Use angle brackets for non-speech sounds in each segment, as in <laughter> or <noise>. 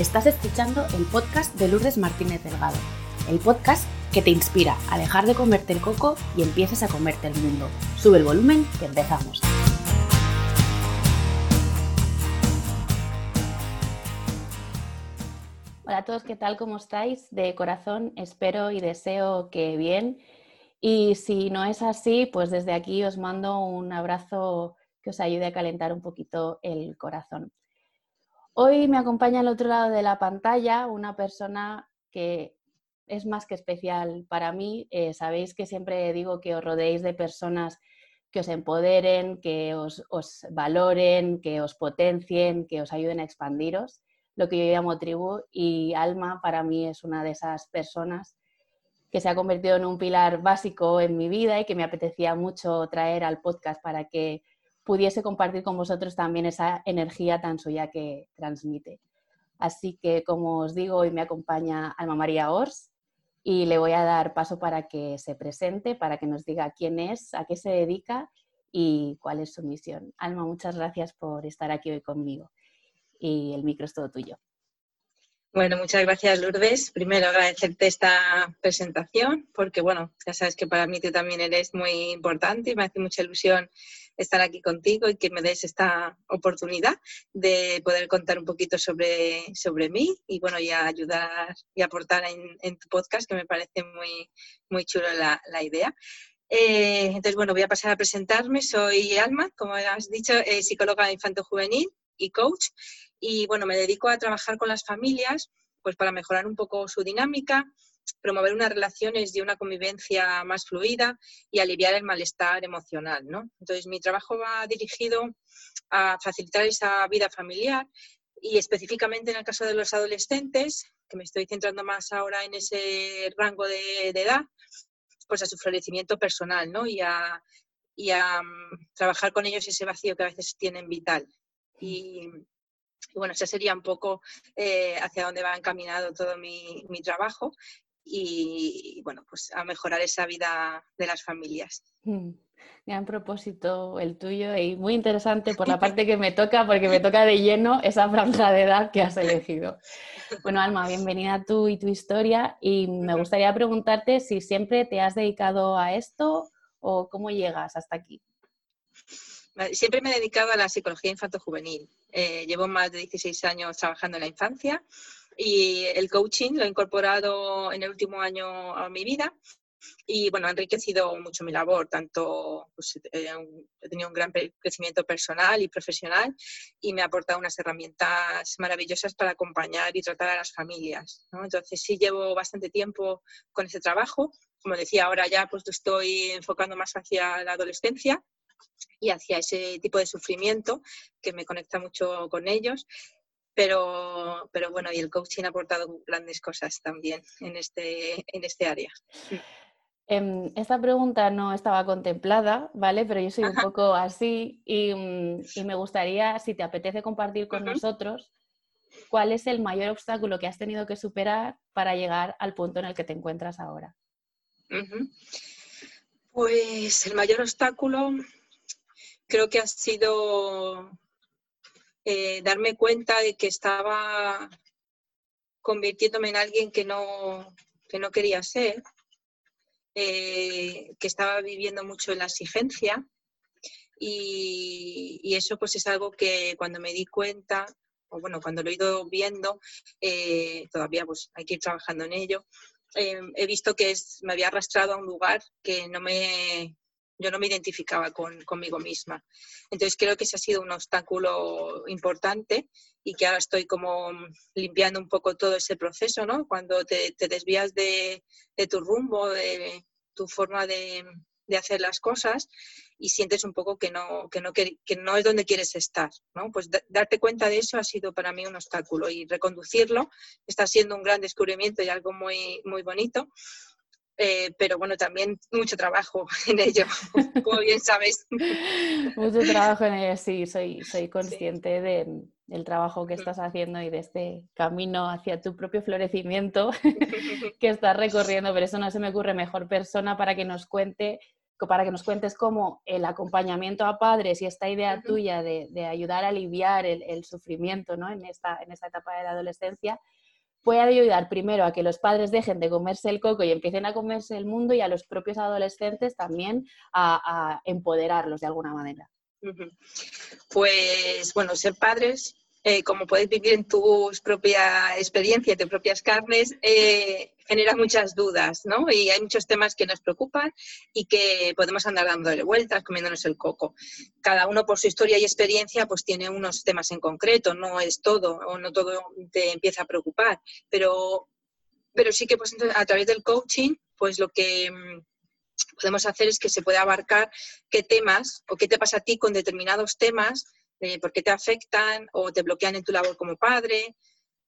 Estás escuchando el podcast de Lourdes Martínez Delgado, el podcast que te inspira a dejar de comerte el coco y empieces a comerte el mundo. Sube el volumen que empezamos. Hola a todos, ¿qué tal? ¿Cómo estáis? De corazón espero y deseo que bien. Y si no es así, pues desde aquí os mando un abrazo que os ayude a calentar un poquito el corazón. Hoy me acompaña al otro lado de la pantalla una persona que es más que especial para mí. Eh, sabéis que siempre digo que os rodeéis de personas que os empoderen, que os, valoren, que os potencien, que os ayuden a expandiros, lo que yo llamo tribu. Y Alma para mí es una de esas personas que se ha convertido en un pilar básico en mi vida y que me apetecía mucho traer al podcast para que pudiese compartir con vosotros también esa energía tan suya que transmite. Así que, como os digo, hoy me acompaña Alma María Ors y le voy a dar paso para que se presente, para que nos diga quién es, a qué se dedica y cuál es su misión. Alma, muchas gracias por estar aquí hoy conmigo y el micro es todo tuyo. Bueno, muchas gracias Lourdes. Primero agradecerte esta presentación porque, bueno, ya sabes que para mí tú también eres muy importante y me hace mucha ilusión estar aquí contigo y que me des esta oportunidad de poder contar un poquito sobre, sobre mí y, bueno, y ayudar y aportar en, tu podcast que me parece muy, muy chulo la, idea. Eh, entonces, bueno, voy a pasar a presentarme. Soy Alma, como has dicho, eh, psicóloga infanto-juvenil y coach y bueno, me dedico a trabajar con las familias pues para mejorar un poco su dinámica, promover unas relaciones y una convivencia más fluida y aliviar el malestar emocional. ¿no? Entonces, mi trabajo va dirigido a facilitar esa vida familiar y específicamente en el caso de los adolescentes, que me estoy centrando más ahora en ese rango de, edad, pues a su florecimiento personal ¿no? y a, y a mm, trabajar con ellos ese vacío que a veces tienen vital. Y, y bueno, ese sería un poco eh, hacia dónde va encaminado todo mi, trabajo y, bueno, pues a mejorar esa vida de las familias. Mm, gran propósito el tuyo y muy interesante por la <laughs> parte que me toca, porque me toca de lleno esa franja de edad que has elegido. <laughs> Bueno, Alma, bienvenida tú y tu historia y me gustaría preguntarte si siempre te has dedicado a esto o cómo llegas hasta aquí. Siempre me he dedicado a la psicología infanto-juvenil. Eh, llevo más de 16 años trabajando en la infancia y el coaching lo he incorporado en el último año a mi vida y bueno, ha enriquecido mucho mi labor, tanto pues, eh, he tenido un gran crecimiento personal y profesional y me ha aportado unas herramientas maravillosas para acompañar y tratar a las familias. Entonces sí llevo bastante tiempo con ese trabajo. Como decía, ahora ya pues estoy enfocando más hacia la adolescencia y hacia ese tipo de sufrimiento que me conecta mucho con ellos. Pero, pero bueno, y el coaching ha aportado grandes cosas también en este, en este área. Em, esta pregunta no estaba contemplada, ¿vale? Pero yo soy un poco así mm, y, me gustaría, si te apetece compartir con nosotros, cuál es el mayor obstáculo que has tenido que superar para llegar al punto en el que te encuentras ahora. Pues el mayor obstáculo creo que ha sido eh, darme cuenta de que estaba convirtiéndome en alguien que no, no quería ser, eh, que estaba viviendo mucho en la exigencia. Y, eso pues es algo que cuando me di cuenta, o bueno, cuando lo he ido viendo, eh, todavía pues hay que ir trabajando en ello, he visto que me había arrastrado a un lugar que no me, yo no me identificaba con, conmigo misma. Entonces creo que ese ha sido un obstáculo importante y que ahora estoy como limpiando un poco todo ese proceso, ¿no? Cuando te, desvías de, tu rumbo, de tu forma de, hacer las cosas y sientes un poco que no, que no, que, no es donde quieres estar, ¿no? Pues darte cuenta de eso ha sido para mí un obstáculo y reconducirlo está siendo un gran descubrimiento y algo muy, muy bonito eh, pero bueno, también mucho trabajo <laughs> en ello, <laughs> como bien sabes. mucho trabajo en ello, sí, soy, soy consciente del trabajo que estás haciendo y de este camino hacia tu propio florecimiento <laughs> que estás recorriendo, pero eso no se me ocurre mejor persona para que nos cuente para que nos cuentes cómo el acompañamiento a padres y esta idea tuya de, ayudar a aliviar el, sufrimiento ¿no? en, esta, en esta etapa de la adolescencia puede ayudar primero a que los padres dejen de comerse el coco y empiecen a comerse el mundo y a los propios adolescentes también a, empoderarlos de alguna manera. Pues bueno, ser padres eh, como puedes vivir en tu propia experiencia, en tus propias carnes, eh, genera muchas dudas, ¿no? Y hay muchos temas que nos preocupan y que podemos andar dándole vueltas, comiéndonos el coco. Cada uno por su historia y experiencia, pues tiene unos temas en concreto, no es todo, o no todo te empieza a preocupar, pero, pero sí que pues, a través del coaching, pues lo que mm, podemos hacer es que se pueda abarcar qué temas o qué te pasa a ti con determinados temas eh, por qué te afectan o te bloquean en tu labor como padre,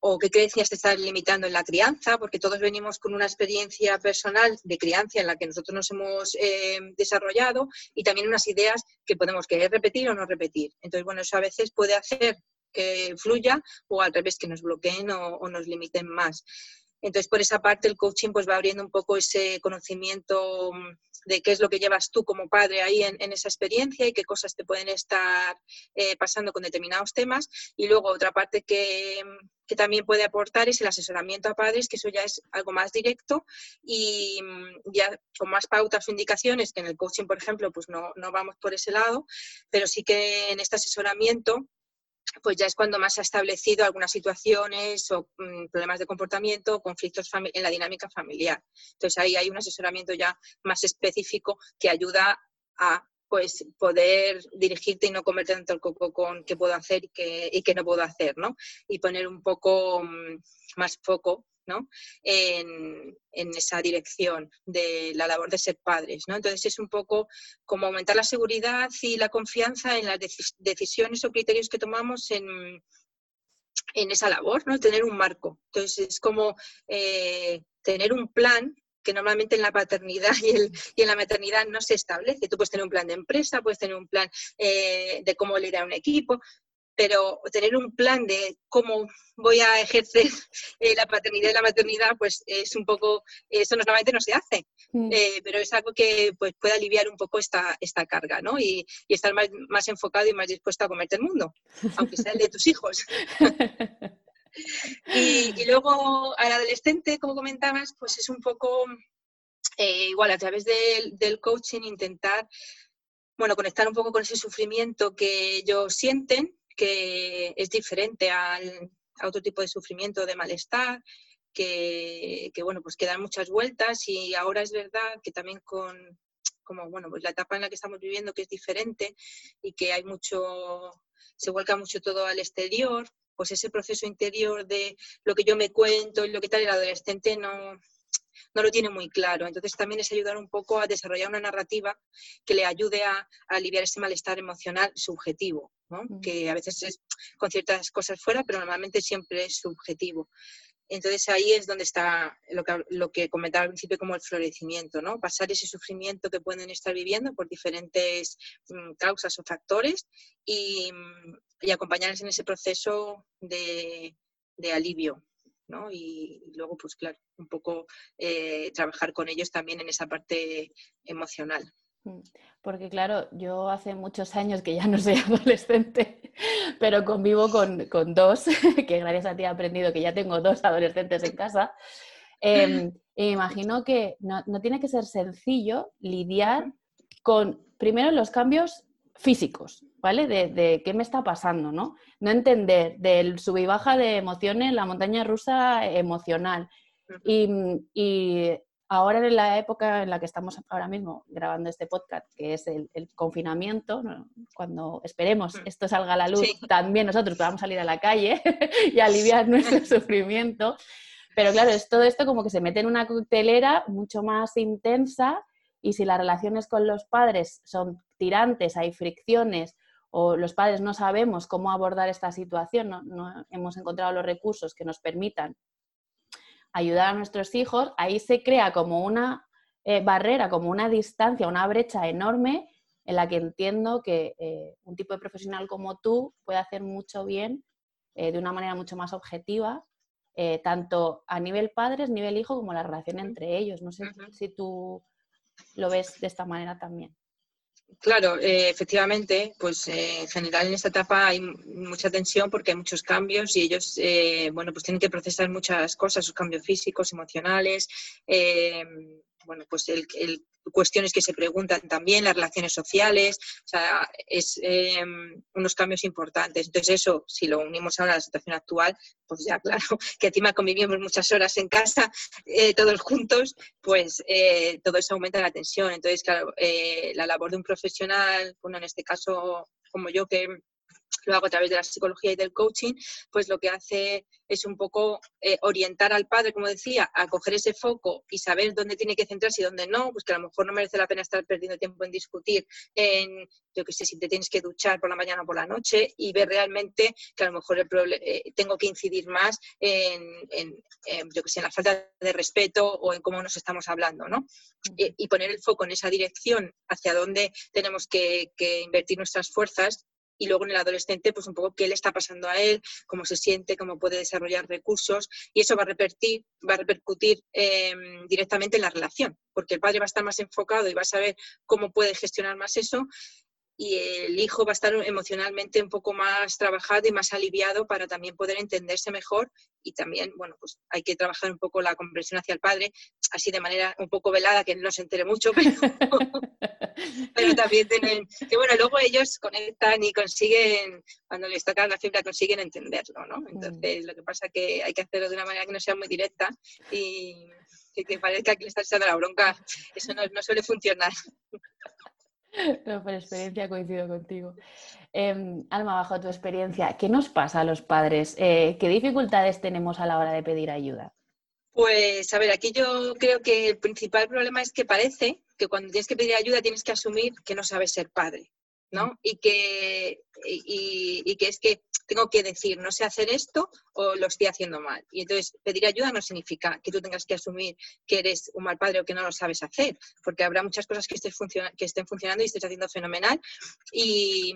o qué creencias te están limitando en la crianza, porque todos venimos con una experiencia personal de crianza en la que nosotros nos hemos eh, desarrollado y también unas ideas que podemos querer repetir o no repetir. Entonces, bueno, eso a veces puede hacer que fluya o al revés, que nos bloqueen o, o nos limiten más. Entonces, por esa parte, el coaching pues va abriendo un poco ese conocimiento mm, de qué es lo que llevas tú como padre ahí en, esa experiencia y qué cosas te pueden estar eh, pasando con determinados temas. Y luego otra parte que, que, también puede aportar es el asesoramiento a padres, que eso ya es algo más directo y mm, ya con más pautas o indicaciones, que en el coaching, por ejemplo, pues no, no vamos por ese lado, pero sí que en este asesoramiento pues ya es cuando más se ha establecido algunas situaciones o mm, problemas de comportamiento o conflictos en la dinámica familiar. Entonces ahí hay un asesoramiento ya más específico que ayuda a pues poder dirigirte y no comerte tanto el coco con qué puedo hacer y qué, y qué no puedo hacer, ¿no? Y poner un poco mm, más foco en, esa dirección de la labor de ser padres. ¿no? Entonces es un poco como aumentar la seguridad y la confianza en las decisiones o criterios que tomamos en, en esa labor, ¿no? tener un marco. Entonces es como eh, tener un plan que normalmente en la paternidad y, en la maternidad no se establece. Tú puedes tener un plan de empresa, puedes tener un plan eh, de cómo liderar un equipo, pero tener un plan de cómo voy a ejercer eh, la paternidad y la maternidad, pues es un poco, eso normalmente no se hace, mm. eh, pero es algo que pues, puede aliviar un poco esta, esta carga, ¿no? Y, estar más, más, enfocado y más dispuesto a comerte el mundo, aunque sea el de tus hijos. <laughs> y, luego al adolescente, como comentabas, pues es un poco eh, igual a través del, del coaching intentar bueno, conectar un poco con ese sufrimiento que ellos sienten que es diferente al, a otro tipo de sufrimiento, de malestar, que, bueno, pues quedan muchas vueltas y ahora es verdad que también con como bueno, pues la etapa en la que estamos viviendo que es diferente y que hay mucho, se vuelca mucho todo al exterior, pues ese proceso interior de lo que yo me cuento y lo que tal, el adolescente no, no lo tiene muy claro. Entonces también es ayudar un poco a desarrollar una narrativa que le ayude a, aliviar ese malestar emocional subjetivo, mm. que a veces es con ciertas cosas fuera, pero normalmente siempre es subjetivo. Entonces ahí es donde está lo que, lo que comentaba al principio como el florecimiento, ¿no? Pasar ese sufrimiento que pueden estar viviendo por diferentes mm, causas o factores y, y, acompañarles en ese proceso de, de alivio. Y, luego, pues claro, un poco eh, trabajar con ellos también en esa parte emocional. Mm, porque claro, yo hace muchos años que ya no soy <laughs> adolescente, pero convivo con, dos, <laughs> que gracias a ti he aprendido que ya tengo dos adolescentes en casa. Em, me imagino que no, no, tiene que ser sencillo lidiar con, primero, los cambios físicos, ¿vale? De, qué me está pasando, ¿no? No entender del sub y baja de emociones, la montaña rusa emocional. Y, ahora en la época en la que estamos ahora mismo grabando este podcast, que es el, confinamiento, cuando esperemos mm. esto salga a la luz, también nosotros podamos salir a la calle <laughs> y aliviar nuestro <laughs> sufrimiento. Pero claro, es todo esto como que se mete en una coctelera mucho más intensa y si las relaciones con los padres son tirantes, hay fricciones o los padres no sabemos cómo abordar esta situación, no, hemos encontrado los recursos que nos permitan ayudar a nuestros hijos, ahí se crea como una eh, barrera, como una distancia, una brecha enorme en la que entiendo que eh, un tipo de profesional como tú puede hacer mucho bien eh, de una manera mucho más objetiva, tanto a nivel padres, nivel hijo, como la relación entre ellos. No sé si tú lo ves de esta manera también. Claro, eh, efectivamente, pues eh, en general en esta etapa hay mucha tensión porque hay muchos cambios y ellos, eh, bueno, pues tienen que procesar muchas cosas, sus cambios físicos, emocionales, bueno, pues el, cuestiones que se preguntan también, las relaciones sociales, o sea, es em, unos cambios importantes. Entonces eso, si lo unimos ahora a la situación actual, pues ya <laughs> claro, que encima convivimos muchas horas en casa, eh, todos juntos, pues eh, todo eso aumenta la tensión. Entonces, claro, eh, la labor de un profesional, bueno, en este caso como yo que lo hago a través de la psicología y del coaching, pues lo que hace es un poco eh, orientar al padre, como decía, a coger ese foco y saber dónde tiene que centrarse y dónde no, pues que a lo mejor no merece la pena estar perdiendo tiempo en discutir en, yo que sé, si te tienes que duchar por la mañana o por la noche y ver realmente que a lo mejor el eh, tengo que incidir más en, yo que sé, en la falta de respeto o en cómo nos estamos hablando, ¿no? Y, poner el foco en esa dirección hacia dónde tenemos que, que invertir nuestras fuerzas y luego en el adolescente, pues un poco qué le está pasando a él, cómo se siente, cómo puede desarrollar recursos y eso va a repercutir, va a repercutir em, directamente en la relación, porque el padre va a estar más enfocado y va a saber cómo puede gestionar más eso y el hijo va a estar emocionalmente un poco más trabajado y más aliviado para también poder entenderse mejor y también, bueno, pues hay que trabajar un poco la comprensión hacia el padre, así de manera un poco velada, que no se entere mucho, pero, <laughs> también tienen, que bueno, luego ellos conectan y consiguen, cuando les toca la fibra, consiguen entenderlo, ¿no? Entonces, lo que pasa es que hay que hacerlo de una manera que no sea muy directa y que, parezca que le está echando la bronca, eso no, no suele funcionar. <laughs> <laughs> No, por experiencia coincido contigo. Em, Alma, bajo tu experiencia, ¿qué nos pasa a los padres? Eh, ¿Qué dificultades tenemos a la hora de pedir ayuda? Pues, a ver, aquí yo creo que el principal problema es que parece que cuando tienes que pedir ayuda tienes que asumir que no sabes ser padre, ¿no? Y que, y que es que tengo que decir, no sé hacer esto o lo estoy haciendo mal. Y entonces pedir ayuda no significa que tú tengas que asumir que eres un mal padre o que no lo sabes hacer, porque habrá muchas cosas que, que estén funcionando y estés haciendo fenomenal y,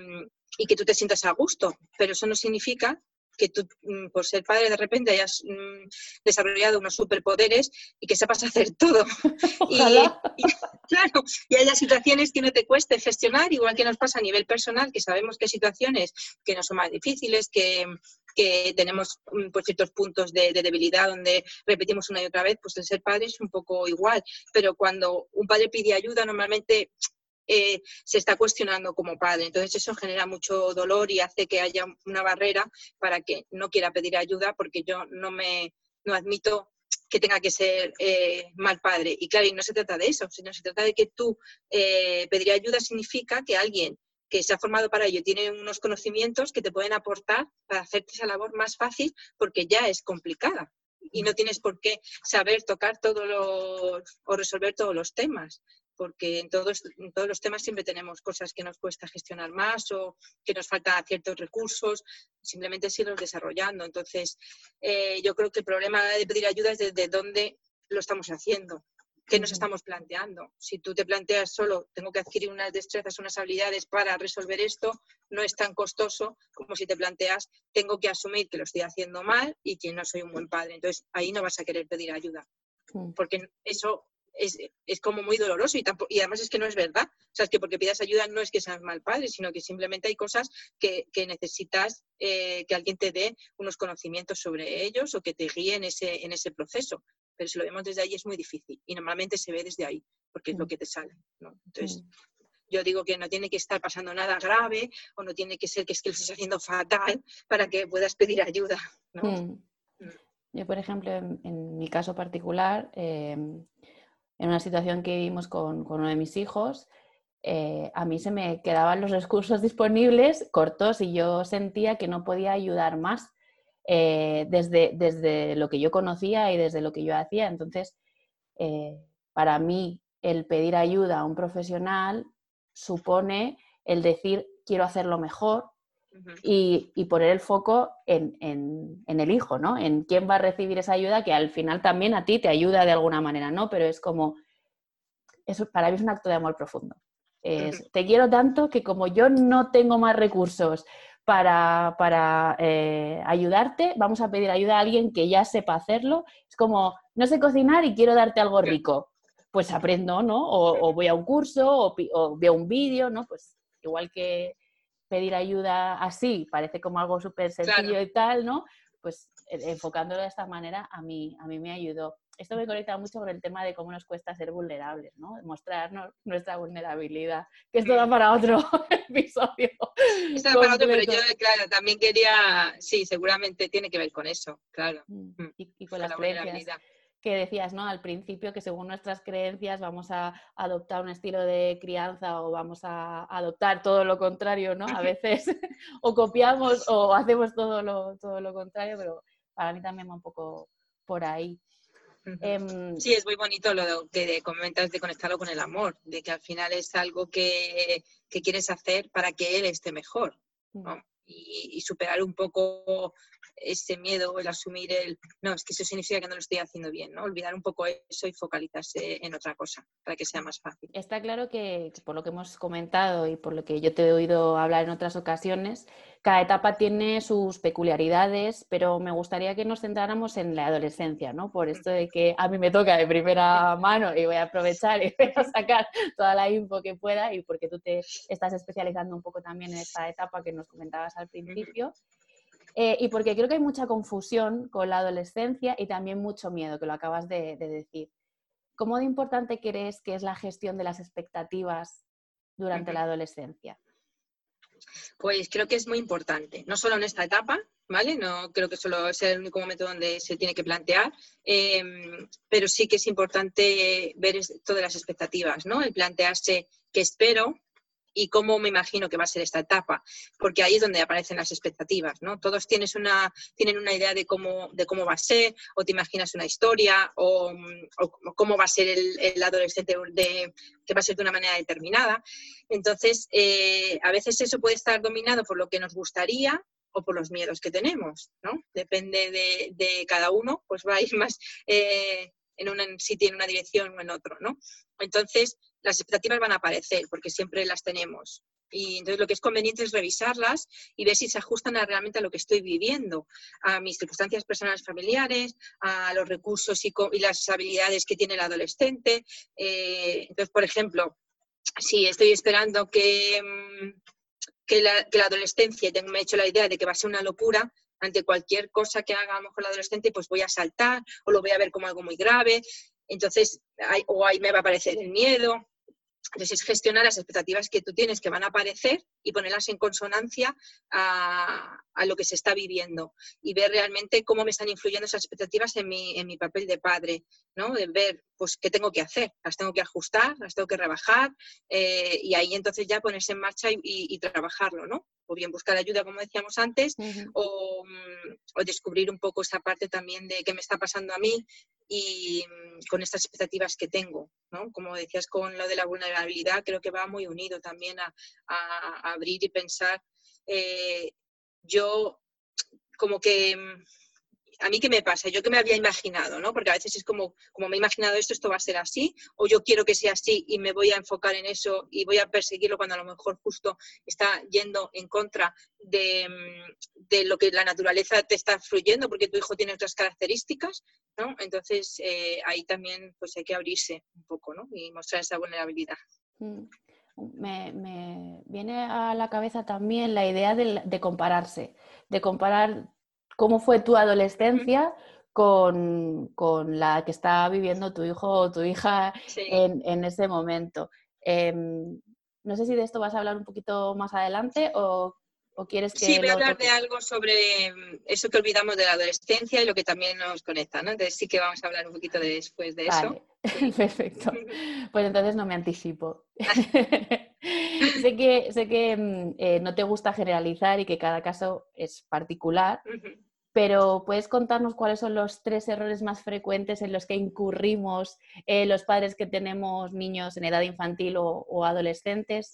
y que tú te sientas a gusto, pero eso no significa que tú, mm, por ser padre, de repente hayas mm, desarrollado unos superpoderes y que sepas hacer todo. <laughs> <laughs> Y, claro, y haya situaciones que no te cueste gestionar, igual que nos pasa a nivel personal, que sabemos que hay situaciones que no son más difíciles, que, tenemos mm, pues, ciertos puntos de, de, debilidad donde repetimos una y otra vez, pues el ser padre es un poco igual. Pero cuando un padre pide ayuda, normalmente eh, se está cuestionando como padre. Entonces eso genera mucho dolor y hace que haya una barrera para que no quiera pedir ayuda porque yo no me no admito que tenga que ser eh, mal padre. Y claro, y no se trata de eso, sino se trata de que tú eh, pedir ayuda significa que alguien que se ha formado para ello tiene unos conocimientos que te pueden aportar para hacerte esa labor más fácil porque ya es complicada y no tienes por qué saber tocar todos o resolver todos los temas porque en todos, todos los temas siempre tenemos cosas que nos cuesta gestionar más o que nos faltan ciertos recursos, simplemente irlos desarrollando. Entonces, eh, yo creo que el problema de pedir ayuda es desde dónde lo estamos haciendo, qué nos estamos planteando. Si tú te planteas solo, tengo que adquirir unas destrezas, unas habilidades para resolver esto, no es tan costoso como si te planteas, tengo que asumir que lo estoy haciendo mal y que no soy un buen padre. Entonces, ahí no vas a querer pedir ayuda, porque eso es, es, como muy doloroso y, y, además es que no es verdad. O sea, es que porque pidas ayuda no es que seas mal padre, sino que simplemente hay cosas que, que necesitas eh, que alguien te dé unos conocimientos sobre ellos o que te guíe en ese, en ese proceso. Pero si lo vemos desde ahí es muy difícil y normalmente se ve desde ahí, porque es lo mm. que te sale. ¿no? Entonces, mm. yo digo que no tiene que estar pasando nada grave o no tiene que ser que es que lo estés haciendo fatal para que puedas pedir ayuda. ¿no? Mm. Yo, por ejemplo, en, mi caso particular, eh, en una situación que vivimos con, uno de mis hijos, eh, a mí se me quedaban los recursos <laughs> disponibles cortos y yo sentía que no podía ayudar más eh, desde, desde lo que yo conocía y desde lo que yo hacía. Entonces, eh, para mí, el pedir ayuda a un profesional supone el decir quiero hacerlo mejor, y, poner el foco en, el hijo, ¿no? En quién va a recibir esa ayuda que al final también a ti te ayuda de alguna manera, ¿no? Pero es como, eso para mí es un acto de amor profundo. te quiero tanto que como yo no tengo más recursos para, eh, ayudarte, vamos a pedir ayuda a alguien que ya sepa hacerlo. Es como, no sé cocinar y quiero darte algo rico pues aprendo, ¿no? O, voy a un curso o, veo un vídeo, ¿no? Pues igual que pedir ayuda así, parece como algo súper sencillo y tal, ¿no? Pues e, enfocándolo de esta manera a mí, a mí me ayudó. Esto me conecta mucho con el tema de cómo nos cuesta ser vulnerables, ¿no? Mostrarnos nuestra vulnerabilidad, que esto da para otro <laughs> episodio. Esto da para otro, pero yo, claro, también quería, sí, seguramente tiene que ver con eso, claro. Mm, mm, y, con, las creencias que decías, ¿no? Al principio que según nuestras creencias vamos a adoptar un estilo de crianza o vamos a adoptar todo lo contrario, ¿no? A <laughs> veces <laughs> o copiamos o hacemos todo lo, todo lo contrario, pero para mí también va un poco por ahí. Em, sí, es muy bonito lo que comentas de conectarlo con el amor, de que al final es algo que, quieres hacer para que él esté mejor. y, y, superar un poco ese miedo, el asumir el, no, es que eso significa que no lo estoy haciendo bien, ¿no? Olvidar un poco eso y focalizarse en otra cosa para que sea más fácil. Está claro que por lo que hemos comentado y por lo que yo te he oído hablar en otras ocasiones, cada etapa tiene sus peculiaridades, pero me gustaría que nos centráramos en la adolescencia, ¿no? Por esto de que a mí me toca de primera <laughs> mano y voy a aprovechar y voy a sacar toda la info que pueda y porque tú te estás especializando un poco también en esta etapa que nos comentabas al principio. Eh, y porque creo que hay mucha confusión con la adolescencia y también mucho miedo, que lo acabas de, decir. ¿Cómo de importante crees que es la gestión de las expectativas durante la adolescencia? Pues creo que es muy importante, no solo en esta etapa, ¿vale? No creo que solo sea el único momento donde se tiene que plantear, em, pero sí que es importante ver todas las expectativas, ¿no? El plantearse qué espero, y cómo me imagino que va a ser esta etapa, porque ahí es donde aparecen las expectativas, ¿no? Todos tienes una, tienen una idea de cómo, de cómo va a ser, o te imaginas una historia, o, cómo va a ser el, adolescente de, que va a ser de una manera determinada. Entonces, eh, a veces eso puede estar dominado por lo que nos gustaría o por los miedos que tenemos, ¿no? Depende de, cada uno, pues va a ir más eh, en una, si tiene una dirección o en otro, ¿no? Entonces, las expectativas van a aparecer porque siempre las tenemos. Y entonces lo que es conveniente es revisarlas y ver si se ajustan a, realmente a lo que estoy viviendo, a mis circunstancias personales familiares, a los recursos y, las habilidades que tiene el adolescente. Eh, entonces, por ejemplo, si estoy esperando que, mm, que, la, adolescencia, me he hecho la idea de que va a ser una locura, ante cualquier cosa que haga a lo mejor el adolescente, pues voy a saltar o lo voy a ver como algo muy grave. Entonces, o ahí me va a aparecer el miedo, gestionar las expectativas que tú tienes que van a aparecer y ponerlas en consonancia a, lo que se está viviendo y ver realmente cómo me están influyendo esas expectativas en mi, en mi papel de padre, ¿no? De ver, pues, qué tengo que hacer. Las tengo que ajustar, las tengo que rebajar eh, y ahí entonces ya ponerse en marcha y, trabajarlo, ¿no? O bien buscar ayuda, como decíamos antes, o, o, descubrir un poco esa parte también de qué me está pasando a mí y con estas expectativas que tengo, ¿no? Como decías con lo de la vulnerabilidad, creo que va muy unido también a, abrir y pensar. Eh, yo como que mm, a mí qué me pasa, yo qué me había imaginado, ¿no? Porque a veces es como, como me he imaginado esto, esto va a ser así, o yo quiero que sea así y me voy a enfocar en eso y voy a perseguirlo cuando a lo mejor justo está yendo en contra de, mm, lo que la naturaleza te está fluyendo, porque tu hijo tiene otras características, ¿no? Entonces eh, ahí también pues hay que abrirse un poco, ¿no? Y mostrar esa vulnerabilidad. Me, viene a la cabeza también la idea de compararse, de comparar cómo fue tu adolescencia con, la que está viviendo tu hijo o tu hija en, ese momento. Em, no sé si de esto vas a hablar un poquito más adelante o, quieres que... Sí, voy a hablar de algo sobre mm, eso que olvidamos de la adolescencia y lo que también nos conecta, ¿no? Entonces sí que vamos a hablar un poquito después de eso. <laughs> Perfecto. <laughs> Pues entonces no me anticipo. <laughs> sé que, sé que mm, eh, no te gusta generalizar y que cada caso es particular, pero ¿puedes contarnos cuáles son los tres errores más frecuentes en los que incurrimos eh, los padres que tenemos niños en edad infantil o, adolescentes?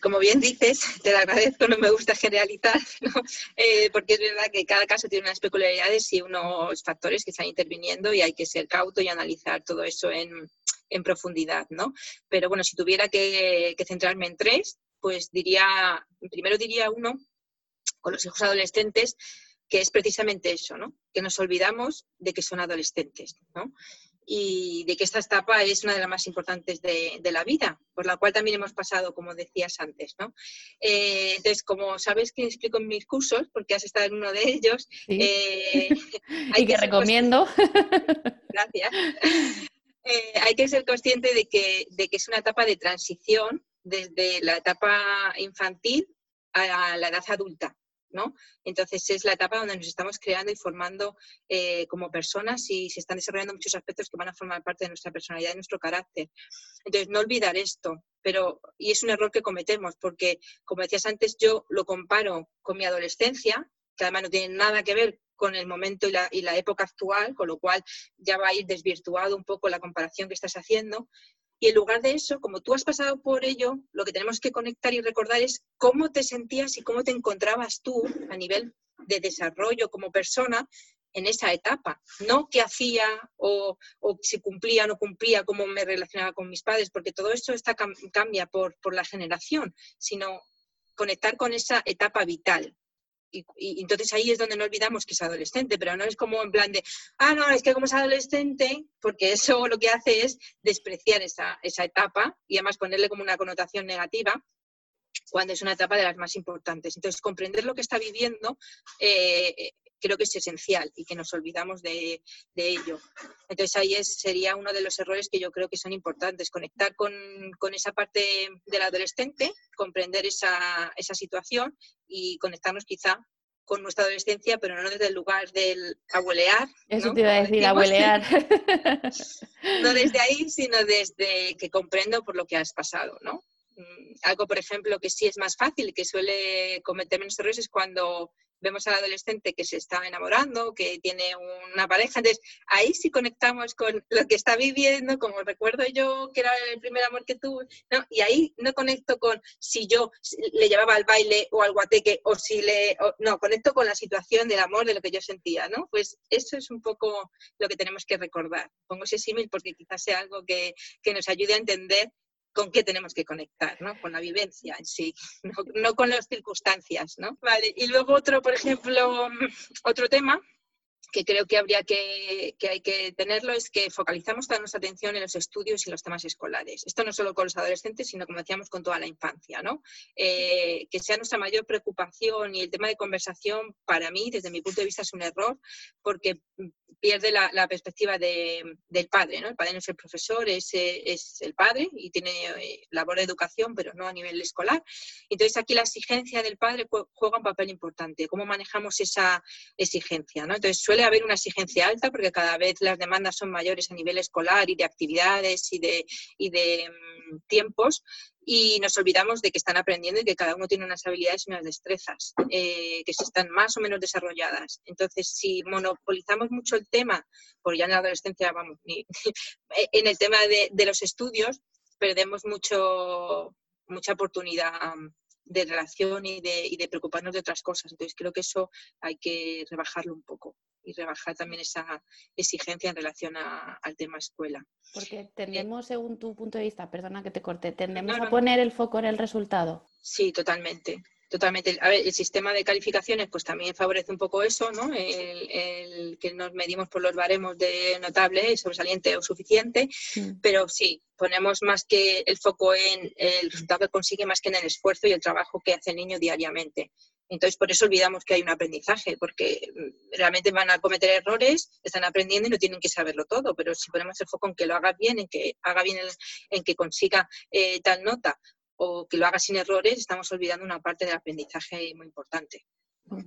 Como bien dices, te lo agradezco, no me gusta generalizar, <laughs> eh, porque es verdad que cada caso tiene unas peculiaridades y unos factores que están interviniendo y hay que ser cauto y analizar todo eso en, profundidad, ¿no? Pero bueno, si tuviera que, que centrarme en tres, pues diría, primero diría uno, con los hijos adolescentes, que es precisamente eso, ¿no? Que nos olvidamos de que son adolescentes, ¿no? Y de que esta etapa es una de las más importantes de, la vida, por la cual también hemos pasado, como decías antes. ¿no? Eh, entonces, como sabes que explico en mis cursos, porque has estado en uno de ellos, eh, <laughs> hay y que, recomiendo. <laughs> Gracias. Eh, hay que ser consciente de que, de que es una etapa de transición desde la etapa infantil a la edad adulta. Entonces es la etapa donde nos estamos creando y formando eh, como personas y se están desarrollando muchos aspectos que van a formar parte de nuestra personalidad y nuestro carácter. Entonces, no olvidar esto, pero, y es un error que cometemos, porque, como decías antes, yo lo comparo con mi adolescencia, que además no tiene nada que ver con el momento y la, y la época actual, con lo cual ya va a ir desvirtuado un poco la comparación que estás haciendo, y en lugar de eso, como tú has pasado por ello, lo que tenemos que conectar y recordar es cómo te sentías y cómo te encontrabas tú a nivel de desarrollo como persona en esa etapa, no qué hacía o, si cumplía o no cumplía, cómo me relacionaba con mis padres, porque todo esto está, cambia por, por la generación, sino conectar con esa etapa vital, y, entonces ahí es donde no olvidamos que es adolescente, pero no es como en plan de, ah, no, es que como es adolescente, porque eso lo que hace es despreciar esa, esa etapa y además ponerle como una connotación negativa cuando es una etapa de las más importantes. Entonces, comprender lo que está viviendo eh, creo que es esencial y que nos olvidamos de, ello. Entonces ahí sería uno de los errores que yo creo que son importantes, conectar con, esa parte del adolescente, comprender esa, situación y conectarnos quizá con nuestra adolescencia, pero no desde el lugar del abuelear. Eso te iba a decir, abuelear. <laughs> no desde ahí, sino desde que comprendo por lo que has pasado, ¿no? Mm, algo, por ejemplo, que sí es más fácil y que suele cometer menos errores es cuando vemos al adolescente que se está enamorando, que tiene una pareja, entonces ahí sí conectamos con lo que está viviendo, como recuerdo yo que era el primer amor que tuve, ¿no? y ahí no conecto con si yo le llevaba al baile o al guateque o si le, no, conecto con la situación del amor, de lo que yo sentía, ¿no? Pues eso es un poco lo que tenemos que recordar. Pongo ese símil porque quizás sea algo que, que nos ayude a entender con qué tenemos que conectar, ¿no? Con la vivencia en sí, no, con las circunstancias, ¿no? Vale, y luego otro, por ejemplo, otro tema que creo que habría que, que, hay que tenerlo es que focalizamos toda nuestra atención en los estudios y los temas escolares. Esto no solo con los adolescentes, sino como decíamos con toda la infancia, ¿no? Eh, que sea nuestra mayor preocupación y el tema de conversación, para mí, desde mi punto de vista, es un error, porque pierde la, perspectiva del padre. ¿no? El padre no es el profesor, es, es el padre y tiene eh, labor de educación, pero no a nivel escolar. Entonces aquí la exigencia del padre juega un papel importante. ¿Cómo manejamos esa exigencia? ¿no? Entonces suele haber una exigencia alta porque cada vez las demandas son mayores a nivel escolar y de actividades y de, y de mm, tiempos y nos olvidamos de que están aprendiendo y que cada uno tiene unas habilidades y unas destrezas eh, que están más o menos desarrolladas. Entonces, si monopolizamos mucho el tema, por ya en la adolescencia, vamos, <laughs> en el tema de, de, los estudios, perdemos mucho, mucha oportunidad de relación y de, y de preocuparnos de otras cosas. Entonces, creo que eso hay que rebajarlo un poco y rebajar también esa exigencia en relación al tema escuela. Porque eh, tendemos, según tu punto de vista, perdona que te corte, tendemos a poner el foco en el resultado. Sí, totalmente. Totalmente. A ver, el sistema de calificaciones pues también favorece un poco eso, ¿no? El, que nos medimos por los baremos de notable, sobresaliente o suficiente, pero sí, ponemos más que el foco en el resultado que consigue más que en el esfuerzo y el trabajo que hace el niño diariamente. Entonces, por eso olvidamos que hay un aprendizaje, porque mm, realmente van a cometer errores, están aprendiendo y no tienen que saberlo todo, pero si ponemos el foco en que lo haga bien, en que haga bien, en que consiga eh, tal nota o que lo haga sin errores, estamos olvidando una parte del aprendizaje muy importante.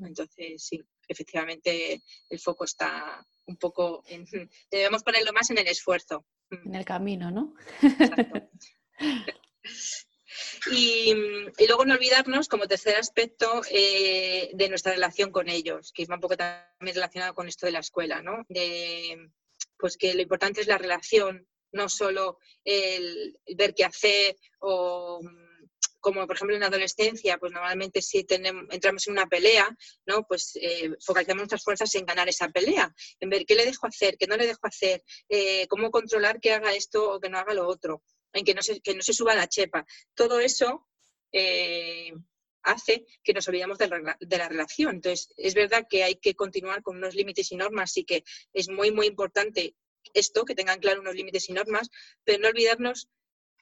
Entonces, sí, efectivamente el foco está un poco en... <laughs> Debemos ponerlo más en el esfuerzo. En el camino, ¿no? Exacto. <laughs> Y, luego no olvidarnos, como tercer aspecto, eh, de nuestra relación con ellos, que es un poco también relacionado con esto de la escuela, ¿no? pues que lo importante es la relación, no solo el, ver qué hacer o como por ejemplo en la adolescencia, pues normalmente si tenemos, entramos en una pelea, ¿no? Pues eh, focalizamos nuestras fuerzas en ganar esa pelea, en ver qué le dejo hacer, qué no le dejo hacer, eh, cómo controlar que haga esto o que no haga lo otro en que no se, que no se suba la chepa. Todo eso eh, hace que nos olvidemos de la, relación. Entonces, es verdad que hay que continuar con unos límites y normas y que es muy, muy importante esto, que tengan claro unos límites y normas, pero no olvidarnos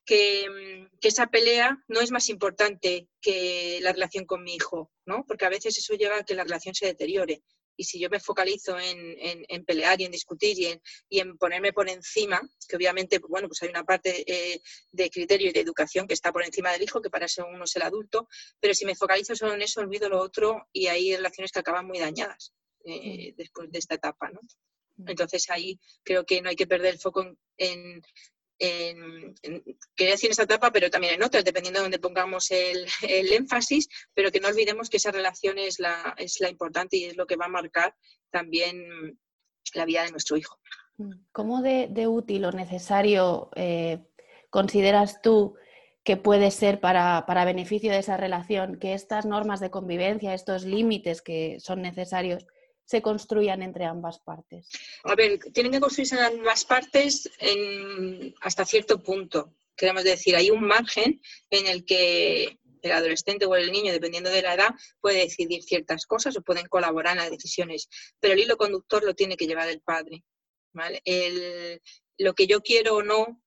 que, mm, que, esa pelea no es más importante que la relación con mi hijo, ¿no? Porque a veces eso lleva a que la relación se deteriore. Y si yo me focalizo en, en, pelear y en discutir y en, y en, ponerme por encima, que obviamente, bueno, pues hay una parte eh, de criterio y de educación que está por encima del hijo, que para eso uno es el adulto, pero si me focalizo solo en eso, olvido lo otro y hay relaciones que acaban muy dañadas eh, mm. después de esta etapa, ¿no? Mm. Entonces ahí creo que no hay que perder el foco en, en, quería decir en esta etapa, pero también en otras, dependiendo de donde pongamos el, énfasis, pero que no olvidemos que esa relación es la, es la importante y es lo que va a marcar también la vida de nuestro hijo. ¿Cómo de, útil o necesario eh, consideras tú que puede ser para, para, beneficio de esa relación que estas normas de convivencia, estos límites que son necesarios, se construyan entre ambas partes? A ver, tienen que construirse en ambas partes hasta cierto punto. Queremos decir, hay un margen en el que el adolescente o el niño, dependiendo de la edad, puede decidir ciertas cosas o pueden colaborar en las decisiones, pero el hilo conductor lo tiene que llevar el padre. lo que yo quiero o no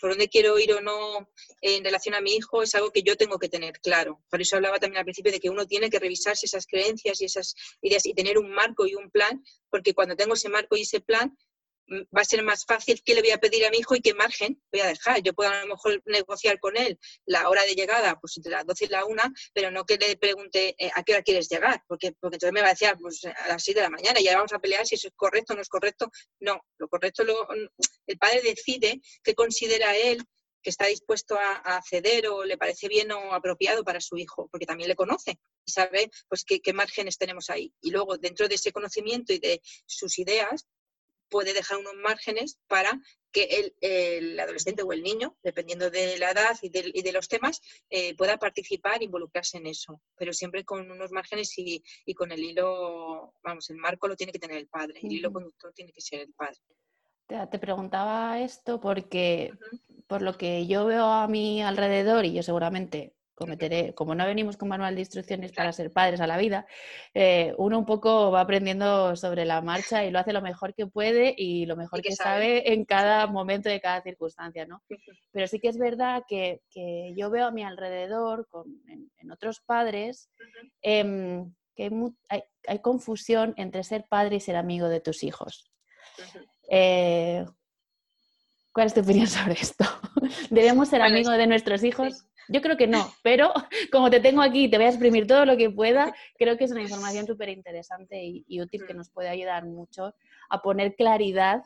por dónde quiero ir o no en relación a mi hijo es algo que yo tengo que tener claro. Por eso hablaba también al principio de que uno tiene que revisarse esas creencias y esas ideas y tener un marco y un plan, porque cuando tengo ese marco y ese plan, va a ser más fácil qué le voy a pedir a mi hijo y qué margen voy a dejar. Yo puedo a lo mejor negociar con él la hora de llegada, pues entre las 12 y la 1, pero no que le pregunte eh, a qué hora quieres llegar, porque, porque entonces me va a decir, ah, pues a las 6 de la mañana, y ya vamos a pelear si eso es correcto o no es correcto. No, lo correcto, lo, el padre decide qué considera él que está dispuesto a, a, ceder o le parece bien o apropiado para su hijo, porque también le conoce y sabe pues qué, qué márgenes tenemos ahí. Y luego, dentro de ese conocimiento y de sus ideas, puede dejar unos márgenes para que el, adolescente o el niño, dependiendo de la edad y de, los temas, eh, pueda participar e involucrarse en eso, pero siempre con unos márgenes y, con el hilo, vamos, el marco lo tiene que tener el padre, el hilo conductor tiene que ser el padre. Te, preguntaba esto porque, por lo que yo veo a mi alrededor, y yo seguramente cometeré, como no venimos con manual de instrucciones para ser padres a la vida, eh, uno un poco va aprendiendo sobre la marcha y lo hace lo mejor que puede y lo mejor que, sabe. en cada momento de cada circunstancia, ¿no? <laughs> Pero sí que es verdad que, yo veo a mi alrededor, en, otros padres, em, que hay, confusión entre ser padre y ser amigo de tus hijos. Eh, ¿Cuál es tu opinión <laughs> sobre esto? ¿Debemos ser amigos de nuestros hijos? Yo creo que no, pero <laughs> como te tengo aquí y te voy a exprimir todo lo que pueda, creo que es una información <laughs> súper interesante y, útil que nos puede ayudar mucho a poner claridad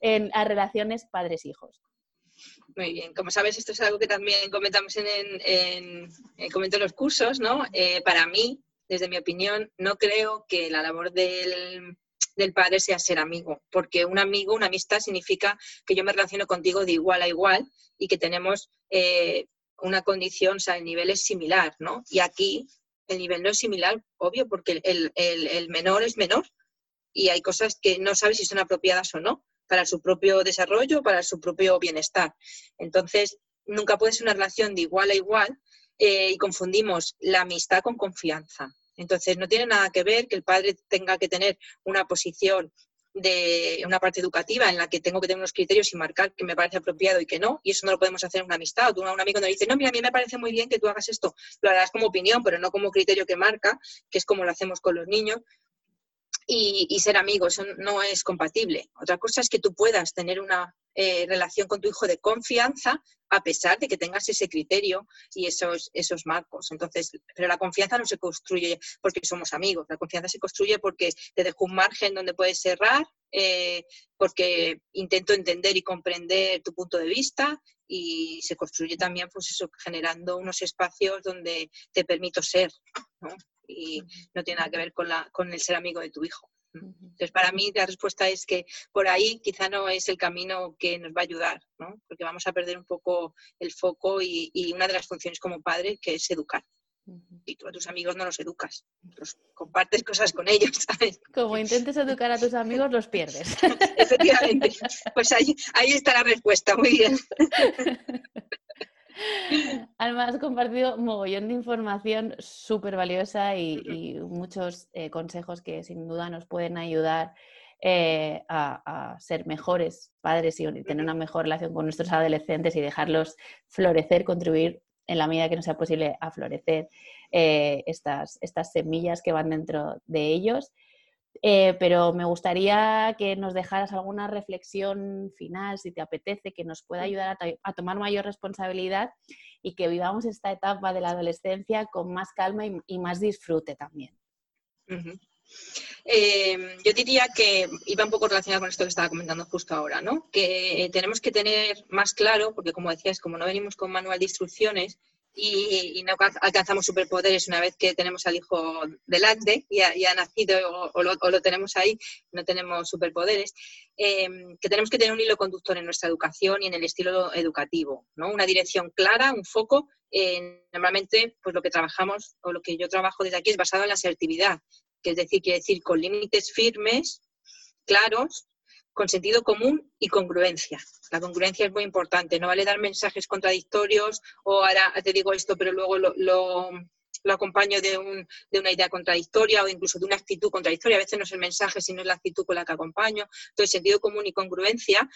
en a relaciones padres-hijos. Muy bien, como sabes, esto es algo que también comentamos en, en, en los cursos, ¿no? Eh, para mí, desde mi opinión, no creo que la labor del, del padre sea ser amigo, porque un amigo, una amistad significa que yo me relaciono contigo de igual a igual y que tenemos eh, una condición, o sea, el nivel es similar, ¿no? Y aquí el nivel no es similar, obvio, porque el, menor es menor y hay cosas que no sabes si son apropiadas o no para su propio desarrollo, para su propio bienestar. Entonces, nunca puede ser una relación de igual a igual eh, y confundimos la amistad con confianza. Entonces, no tiene nada que ver que el padre tenga que tener una posición de una parte educativa en la que tengo que tener unos criterios y marcar que me parece apropiado y que no, y eso no lo podemos hacer en una amistad. O tú a un amigo nos dice, no, mira, a mí me parece muy bien que tú hagas esto, lo harás como opinión, pero no como criterio que marca, que es como lo hacemos con los niños. Y, ser amigos, eso no es compatible. Otra cosa es que tú puedas tener una eh, relación con tu hijo de confianza, a pesar de que tengas ese criterio y esos, esos marcos. Entonces, pero la confianza no se construye porque somos amigos, la confianza se construye porque te dejo un margen donde puedes cerrar, eh, porque intento entender y comprender tu punto de vista y se construye también, pues eso, generando unos espacios donde te permito ser, Y no tiene nada que ver con, la, con el ser amigo de tu hijo. Entonces, para mí la respuesta es que por ahí quizá no es el camino que nos va a ayudar, ¿no? porque vamos a perder un poco el foco y, una de las funciones como padre que es educar. Y tú a tus amigos no los educas, los compartes cosas con ellos, ¿sabes? Como intentes educar a tus amigos, los pierdes. <laughs> Efectivamente. Pues ahí, ahí está la respuesta, muy bien. <laughs> <laughs> Además, compartido mogollón de información súper valiosa y, muchos eh, consejos que sin duda nos pueden ayudar eh, a, ser mejores padres y tener una mejor relación con nuestros adolescentes y dejarlos florecer, contribuir en la medida que nos sea posible a florecer eh, estas, estas semillas que van dentro de ellos. Eh, pero me gustaría que nos dejaras alguna reflexión final, si te apetece, que nos pueda ayudar a, tomar mayor responsabilidad y que vivamos esta etapa de la adolescencia con más calma y, más disfrute también. Eh, yo diría que iba un poco relacionado con esto que estaba comentando justo ahora, ¿no? Que tenemos que tener más claro, porque como decías, como no venimos con manual de instrucciones, y, no alcanzamos superpoderes una vez que tenemos al hijo delante y ha, nacido o, lo, tenemos ahí, no tenemos superpoderes, eh, que tenemos que tener un hilo conductor en nuestra educación y en el estilo educativo, ¿no? una dirección clara, un foco. normalmente, pues lo que trabajamos o lo que yo trabajo desde aquí es basado en la asertividad, que es decir, quiere decir con límites firmes, claros, con sentido común y congruencia. La congruencia es muy importante, no vale dar mensajes contradictorios o ahora te digo esto, pero luego lo, acompaño de, una idea contradictoria o incluso de una actitud contradictoria. A veces no es el mensaje, sino la actitud con la que acompaño. Entonces, sentido común y congruencia,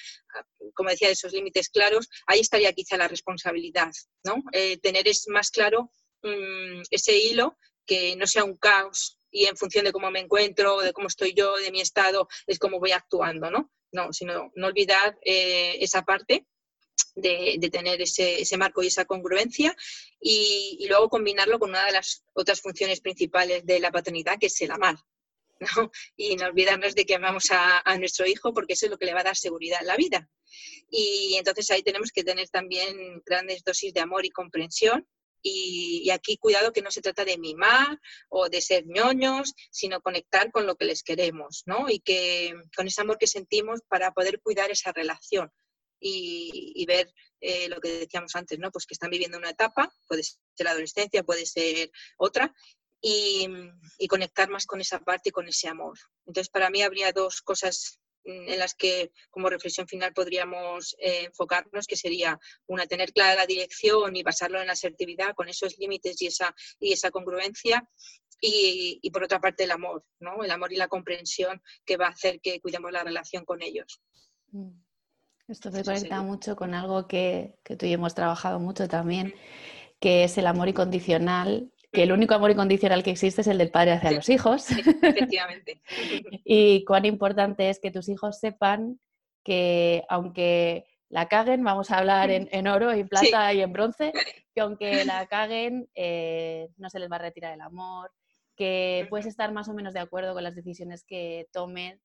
como decía, de esos límites claros, ahí estaría quizá la responsabilidad, ¿no? Eh, tener es más claro mm, ese hilo que no sea un caos y en función de cómo me encuentro, de cómo estoy yo, de mi estado, es cómo voy actuando, ¿no? No, sino no olvidar eh, esa parte de, tener ese, marco y esa congruencia y, luego combinarlo con una de las otras funciones principales de la paternidad, que es el amar. <laughs> ¿no? Y no olvidarnos de que amamos a, nuestro hijo porque eso es lo que le va a dar seguridad en la vida. Y entonces ahí tenemos que tener también grandes dosis de amor y comprensión y, aquí cuidado que no se trata de mimar o de ser ñoños, sino conectar con lo que les queremos, ¿no? Y que con ese amor que sentimos para poder cuidar esa relación y, ver eh, lo que decíamos antes, ¿no? Pues que están viviendo una etapa, puede ser la adolescencia, puede ser otra, y, y, conectar más con esa parte y con ese amor. Entonces, para mí habría dos cosas en las que como reflexión final podríamos eh, enfocarnos, que sería una, tener clara la dirección y basarlo en la asertividad con esos límites y esa, y esa congruencia. Y, por otra parte el amor, ¿no? el amor y la comprensión que va a hacer que cuidemos la relación con ellos. Mm. Esto se conecta mucho con algo que, que tú y hemos trabajado mucho también, que es el amor incondicional que el único amor incondicional que existe es el del padre hacia los hijos. Efectivamente. <laughs> y cuán importante es que tus hijos sepan que aunque la caguen, vamos a hablar en, oro, en plata y en bronce, <laughs> que aunque la caguen, eh, no se les va a retirar el amor, que puedes estar más o menos de acuerdo con las decisiones que tomen,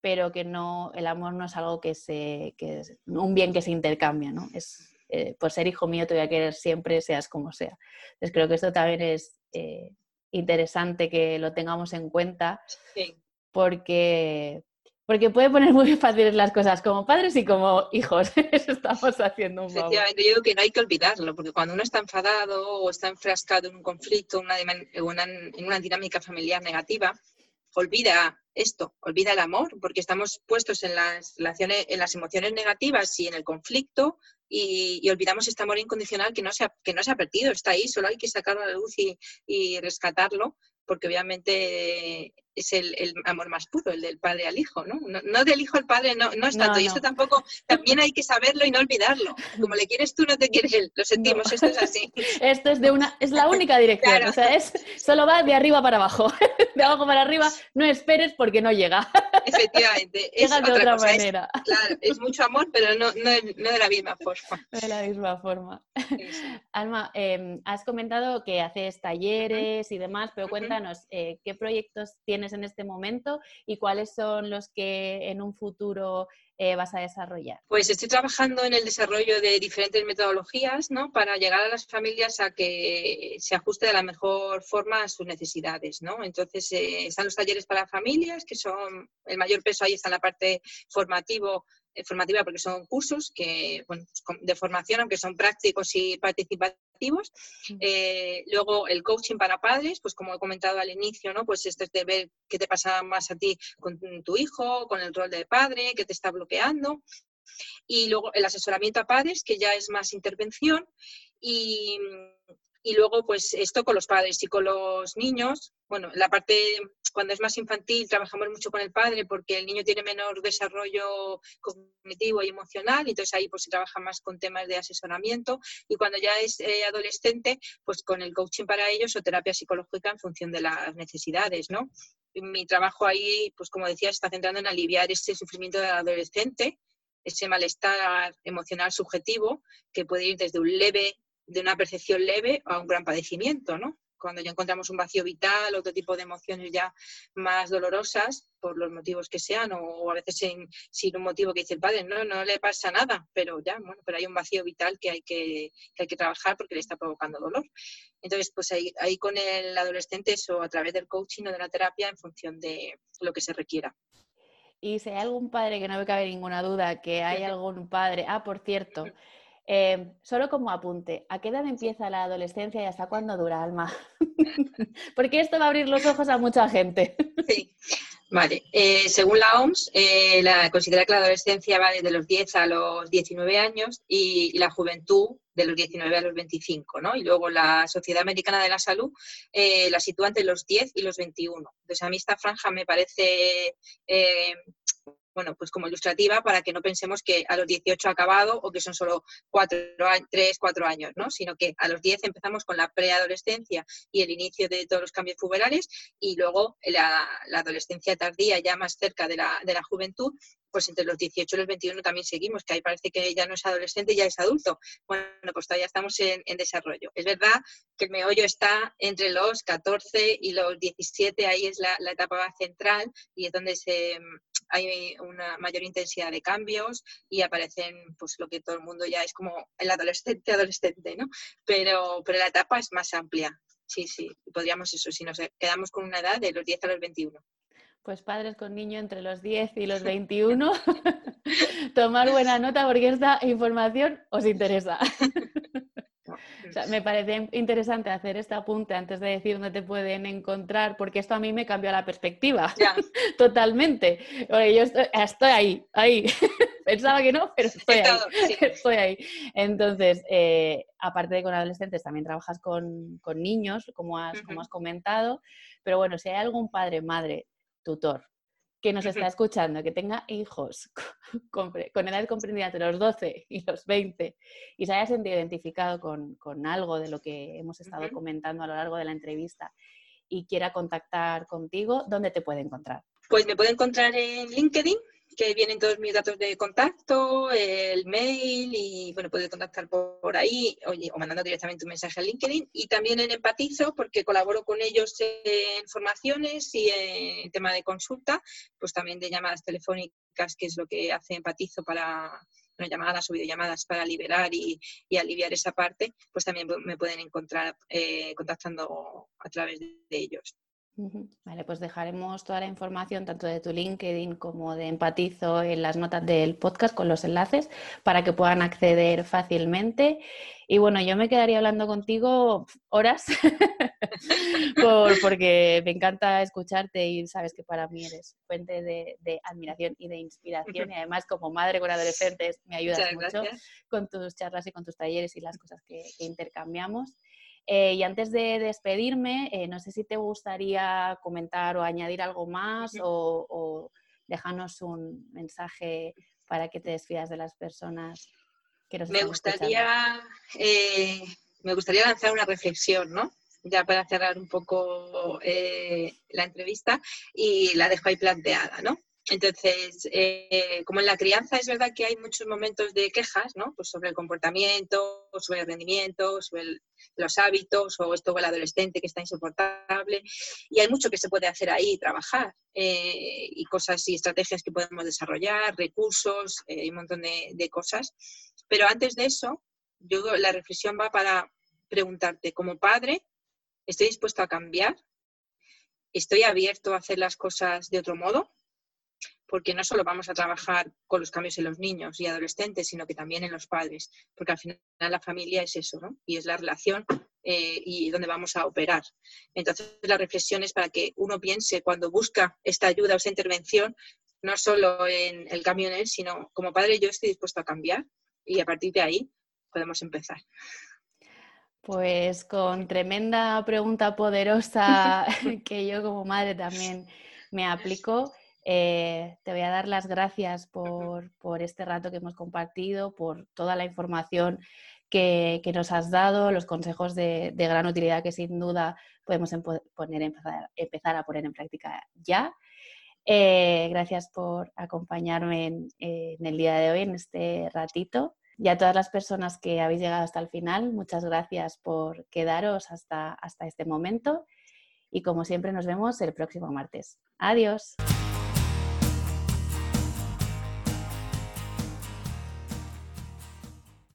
pero que no, el amor no es algo que se, que es un bien que se intercambia, ¿no? Es, eh, por ser hijo mío te voy a querer siempre, seas como sea. Entonces creo que esto también es eh, interesante que lo tengamos en cuenta porque, porque puede poner muy fáciles las cosas como padres y como hijos. <laughs> Eso estamos haciendo un poco. yo digo que no hay que olvidarlo, porque cuando uno está enfadado o está enfrascado en un conflicto, una, en una dinámica familiar negativa, olvida esto, olvida el amor, porque estamos puestos en las en las emociones negativas y en el conflicto y, olvidamos este amor incondicional que no, se ha, que no se ha perdido, está ahí, solo hay que sacarlo a la luz y, y rescatarlo, porque obviamente es el, amor más puro, el del padre al hijo, ¿no? No, del hijo al padre, no, no es tanto. Y eso tampoco, también hay que saberlo y no olvidarlo. Como le quieres tú, no te quiere él. Lo sentimos, esto es así. <laughs> Esto es de una, es la única dirección. O sea, es, solo va de arriba para abajo. <laughs> De abajo para arriba, no esperes porque no llega. <laughs> Efectivamente. llega de otra, manera. claro, es mucho amor, pero no, no, de la misma forma. de la misma forma. Alma, em, has comentado que haces talleres y demás, pero cuéntanos, eh, ¿qué proyectos tienes en este momento y cuáles son los que en un futuro eh, vas a desarrollar? Pues estoy trabajando en el desarrollo de diferentes metodologías ¿no? para llegar a las familias a que se ajuste de la mejor forma a sus necesidades. ¿no? Entonces, eh, están los talleres para familias, que son el mayor peso ahí está en la parte formativo eh, formativa porque son cursos que, pues de formación, aunque son prácticos y participativos. Eh, luego el coaching para padres, pues como he comentado al inicio, ¿no? Pues esto es de ver qué te pasa más a ti con tu hijo, con el rol de padre, qué te está bloqueando. Y luego el asesoramiento a padres, que ya es más intervención. Y, Y luego, pues esto con los padres y con los niños, bueno, la parte cuando es más infantil trabajamos mucho con el padre porque el niño tiene menor desarrollo cognitivo y emocional, entonces ahí pues se trabaja más con temas de asesoramiento y cuando ya es eh, adolescente, pues con el coaching para ellos o terapia psicológica en función de las necesidades, ¿no? Mi trabajo ahí, pues como decía, está centrando en aliviar ese sufrimiento del adolescente, ese malestar emocional subjetivo que puede ir desde un leve de una percepción leve a un gran padecimiento, ¿no? Cuando ya encontramos un vacío vital, otro tipo de emociones ya más dolorosas, por los motivos que sean, o, a veces sin, un motivo que dice el padre, no, no le pasa nada, pero ya, bueno, pero hay un vacío vital que hay que, hay que trabajar porque le está provocando dolor. Entonces, pues ahí, ahí con el adolescente eso a través del coaching o de la terapia en función de lo que se requiera. Y si hay algún padre, que no me cabe ninguna duda, que hay algún padre, ah, por cierto, Em, solo como apunte, ¿a qué edad empieza la adolescencia y hasta cuándo dura, Alma? <laughs> Porque esto va a abrir los ojos a mucha gente. sí, vale. Eh, según la OMS, eh, la, considera que la adolescencia va desde los 10 a los 19 años y, la juventud de los 19 a los 25, ¿no? Y luego la Sociedad Americana de la Salud eh, la sitúa entre los 10 y los 21. Entonces, a mí esta franja me parece bueno, pues como ilustrativa para que no pensemos que a los 18 ha acabado o que son solo 4, 3, 4 años, ¿no? Sino que a los 10 empezamos con la preadolescencia y el inicio de todos los cambios puberales y luego la, adolescencia tardía ya más cerca de la, de la juventud pues entre los 18 y los 21 también seguimos, que ahí parece que ya no es adolescente, ya es adulto. Bueno, pues todavía estamos en, desarrollo. Es verdad que el meollo está entre los 14 y los 17, ahí es la, etapa central y es donde se, hay una mayor intensidad de cambios y aparecen pues lo que todo el mundo ya es como el adolescente, adolescente, ¿no? Pero, pero la etapa es más amplia. Sí, sí, podríamos eso, si nos quedamos con una edad de los 10 a los 21 pues padres con niño entre los 10 y los 21, <laughs> tomar buena nota porque esta información os interesa. <laughs> <laughs> me parece interesante hacer este apunte antes de decir dónde te pueden encontrar, porque esto a mí me cambió la perspectiva <laughs> totalmente. yo estoy, ahí, ahí. <laughs> Pensaba que no, pero estoy ahí. Estoy ahí. Entonces, eh, aparte de con adolescentes, también trabajas con, niños, como has, como has comentado. Pero bueno, si hay algún padre, madre tutor que nos está <laughs> escuchando, que tenga hijos con, edad comprendida entre los 12 y los 20 y se haya sentido identificado con, algo de lo que hemos estado comentando a lo largo de la entrevista y quiera contactar contigo, ¿dónde te puede encontrar? Pues me puede encontrar en LinkedIn que vienen todos mis datos de contacto, el mail y bueno, puede contactar por, ahí o mandando directamente un mensaje a LinkedIn y también en Empatizo porque colaboro con ellos en formaciones y en tema de consulta, pues también de llamadas telefónicas, que es lo que hace Empatizo para llamadas o videollamadas para liberar y, aliviar esa parte, pues también me pueden encontrar eh, contactando a través de ellos. Vale, pues dejaremos toda la información tanto de tu LinkedIn como de Empatizo en las notas del podcast con los enlaces para que puedan acceder fácilmente. Y bueno, yo me quedaría hablando contigo horas <laughs> porque me encanta escucharte y sabes que para mí eres fuente de, admiración y de inspiración y <laughs> además como madre con adolescentes me ayudas mucho con tus charlas y con tus talleres y las cosas que intercambiamos. Eh, y antes de despedirme, eh, no sé si te gustaría comentar o añadir algo más o, o déjanos un mensaje para que te despidas de las personas que nos me gustaría eh, Me gustaría lanzar una reflexión, ¿no? Ya para cerrar un poco la entrevista y la dejo ahí planteada, ¿no? Entonces, eh, como en la crianza es verdad que hay muchos momentos de quejas, ¿no? Pues sobre el comportamiento, sobre el rendimiento, sobre los hábitos o esto el adolescente que está insoportable. Y hay mucho que se puede hacer ahí, trabajar eh, y cosas y estrategias que podemos desarrollar, recursos, eh, un montón de, de cosas. Pero antes de eso, yo la reflexión va para preguntarte, como padre, ¿estoy dispuesto a cambiar? ¿Estoy abierto a hacer las cosas de otro modo? Porque no solo vamos a trabajar con los cambios en los niños y adolescentes, sino que también en los padres, porque al final la familia es eso, ¿no? Y es la relación eh, y donde vamos a operar. Entonces, la reflexión es para que uno piense cuando busca esta ayuda o esta intervención, no solo en el cambio en él, sino como padre yo estoy dispuesto a cambiar y a partir de ahí podemos empezar. Pues con tremenda pregunta poderosa <laughs> que yo como madre también me aplico, eh, te voy a dar las gracias por, este rato que hemos compartido, por toda la información que, nos has dado, los consejos de, gran utilidad que sin duda podemos poner, empezar, a poner en práctica ya. Eh, gracias por acompañarme en, el día de hoy, en este ratito. Y a todas las personas que habéis llegado hasta el final, muchas gracias por quedaros hasta este momento. Y como siempre, nos vemos el próximo martes. Adiós.